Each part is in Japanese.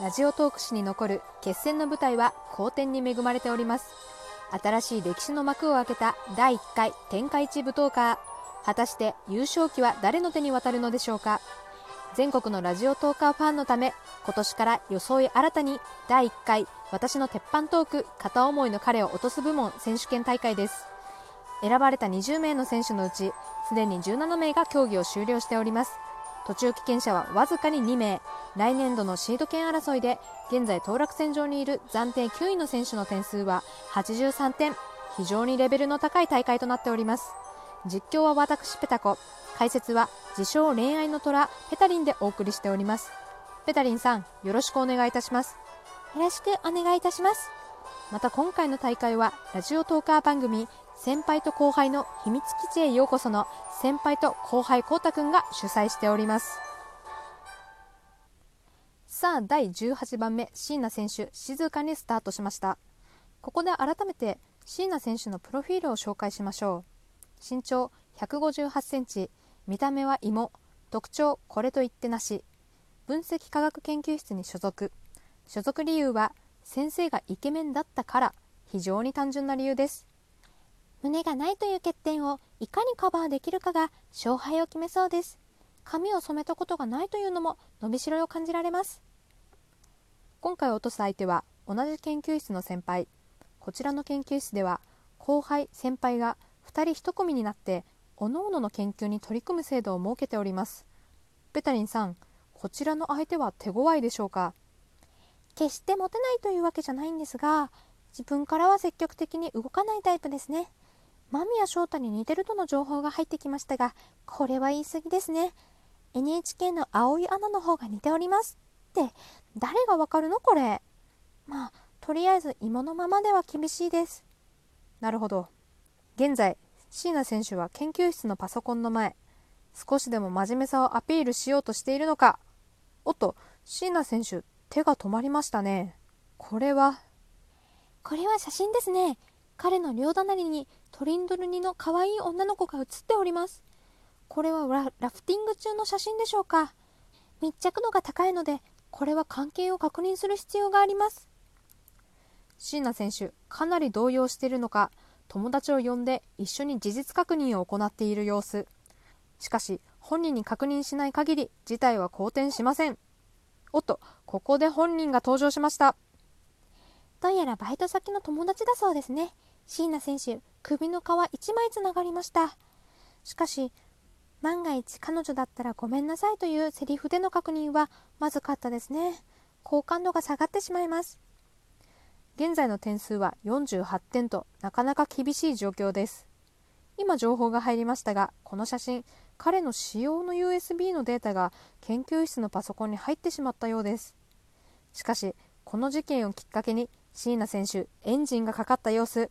ラジオトーク史に残る決戦の舞台は好天に恵まれております。新しい歴史の幕を開けた第1回天下一舞踏家。果たして優勝旗は誰の手に渡るのでしょうか。全国のラジオトーカーファンのため今年から装い新たに第1回私の鉄板トーク片思いの彼を落とす部門選手権大会です。選ばれた20名の選手のうちすでに17名が競技を終了しております。途中棄権者はわずかに2名。来年度のシード権争いで現在当落線上にいる暫定9位の選手の点数は83点。非常にレベルの高い大会となっております。実況は私ペタコ。解説は自称恋愛の虎ペタリンでお送りしております。ペタリンさんよろしくお願いいたします。よろしくお願いいたします。また今回の大会はラジオトーカー番組先輩と後輩の秘密基地へようこその先輩と後輩こうたくんが主催しております。さあ第18番目椎名選手静かにスタートしました。ここで改めて椎名選手のプロフィールを紹介しましょう。身長158センチ見た目は芋特徴これと言ってなし。分析科学研究室に所属。所属理由は先生がイケメンだったから非常に単純な理由です。胸がないという欠点をいかにカバーできるかが勝敗を決めそうです。髪を染めたことがないというのも伸びしろを感じられます。今回落とす相手は同じ研究室の先輩。こちらの研究室では後輩先輩が2人1組になって各々の研究に取り組む制度を設けております。ベタリンさんこちらの相手は手強いでしょうか？決してモテないというわけじゃないんですが自分からは積極的に動かないタイプですね。間宮祥太に似てるとの情報が入ってきましたが、これは言い過ぎですね。NHK の青い穴の方が似ておりますって、誰がわかるのこれ。まあ、とりあえず芋のままでは厳しいです。なるほど。現在、椎名選手は研究室のパソコンの前、少しでも真面目さをアピールしようとしているのか。おっと、椎名選手、手が止まりましたね。これは？これは写真ですね。彼の両隣にトリンドルニの可愛い女の子が写っております。これはララフティング中の写真でしょうか密着度が高いので、これは関係を確認する必要があります。椎名選手、かなり動揺しているのか、友達を呼んで一緒に事実確認を行っている様子。しかし、本人に確認しない限り、事態は好転しません。おっと、ここで本人が登場しました。どうやらバイト先の友達だそうですね。椎名選手、首の皮1枚つながりました。しかし、万が一彼女だったらごめんなさいというセリフでの確認はまずかったですね。好感度が下がってしまいます。現在の点数は48点となかなか厳しい状況です。今情報が入りましたが、この写真、彼の使用の USB のデータが研究室のパソコンに入ってしまったようです。しかし、この事件をきっかけに椎名選手、エンジンがかかった様子。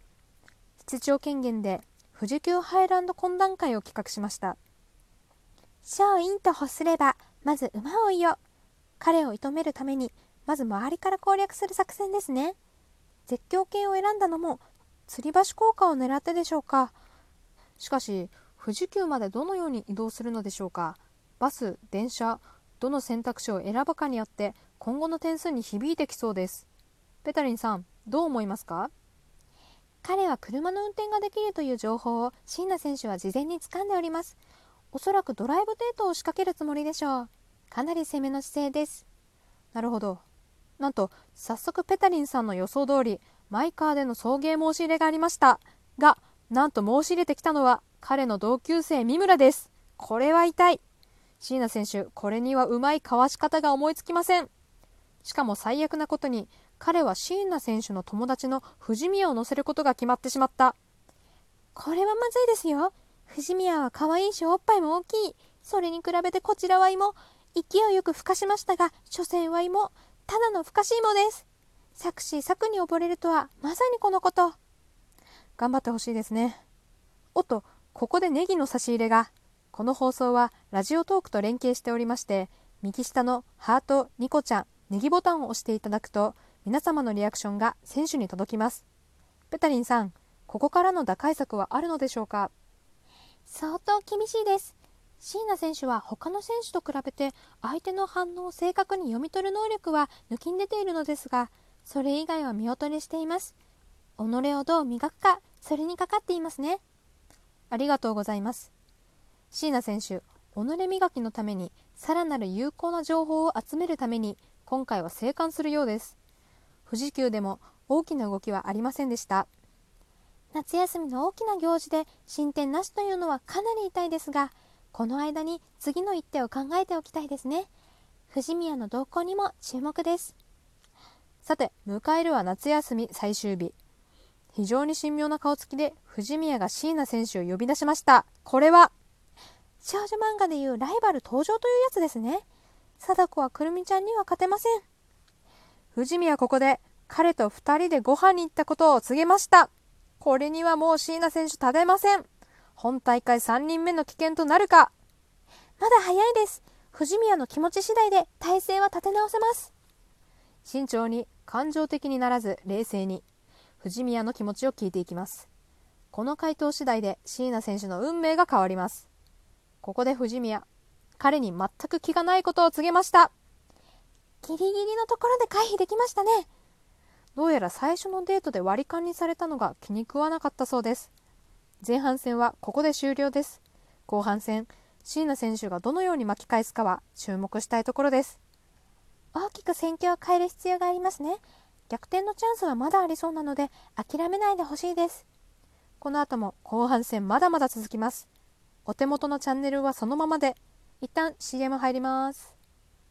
室長権限で富士急ハイランド懇談会を企画しました。小院と欲すればまず馬を追いよ。彼を射止めるためにまず周りから攻略する作戦ですね。絶叫系を選んだのも吊り橋効果を狙ってでしょうか。しかし富士急までどのように移動するのでしょうか。バス電車どの選択肢を選ぶかによって今後の点数に響いてきそうです。ペタリンさんどう思いますか？彼は車の運転ができるという情報を椎名選手は事前に掴んでおります。おそらくドライブデートを仕掛けるつもりでしょう。かなり攻めの姿勢です。なるほど。なんと、早速ペタリンさんの予想通り、マイカーでの送迎申し入れがありました。が、なんと申し入れてきたのは、彼の同級生三村です。これは痛い。椎名選手、これにはうまいかわし方が思いつきません。しかも最悪なことに、彼は椎名選手の友達の藤宮を乗せることが決まってしまった。これはまずいですよ。藤宮は可愛いしおっぱいも大きい。それに比べてこちらは芋。勢いよく孵化しましたが、所詮は芋。ただの孵化し芋です。作詞作に溺れるとは、まさにこのこと。頑張ってほしいですね。おっと、ここでネギの差し入れが。この放送はラジオトークと連携しておりまして、右下のハート、ニコちゃん、ネギボタンを押していただくと、皆様のリアクションが選手に届きます。ペタリンさんここからの打開策はあるのでしょうか？相当厳しいです。椎名選手は他の選手と比べて相手の反応を正確に読み取る能力は抜きん出ているのですがそれ以外は見劣りしています。己をどう磨くかそれにかかっていますね。ありがとうございます。椎名選手己磨きのためにさらなる有効な情報を集めるために今回は生還するようです。富士急でも大きな動きはありませんでした。夏休みの大きな行事で進展なしというのはかなり痛いですがこの間に次の一手を考えておきたいですね。藤宮の動向にも注目です。さて迎えるは夏休み最終日。非常に神妙な顔つきで藤宮が椎名選手を呼び出しました。これは少女漫画でいうライバル登場というやつですね。貞子はくるみちゃんには勝てません。藤宮ここで彼と2人でご飯に行ったことを告げました。これにはもう椎名選手立てません。本大会3人目の危険となるか。まだ早いです。藤宮の気持ち次第で体勢は立て直せます。慎重に感情的にならず冷静に。藤宮の気持ちを聞いていきます。この回答次第で椎名選手の運命が変わります。ここで藤宮彼に全く気がないことを告げました。ギリギリのところで回避できましたね。どうやら最初のデートで割り勘にされたのが気に食わなかったそうです。前半戦はここで終了です。後半戦椎名選手がどのように巻き返すかは注目したいところです。大きく戦況を変える必要がありますね。逆転のチャンスはまだありそうなので諦めないでほしいです。この後も後半戦まだまだ続きます。お手元のチャンネルはそのままで一旦 CM 入ります。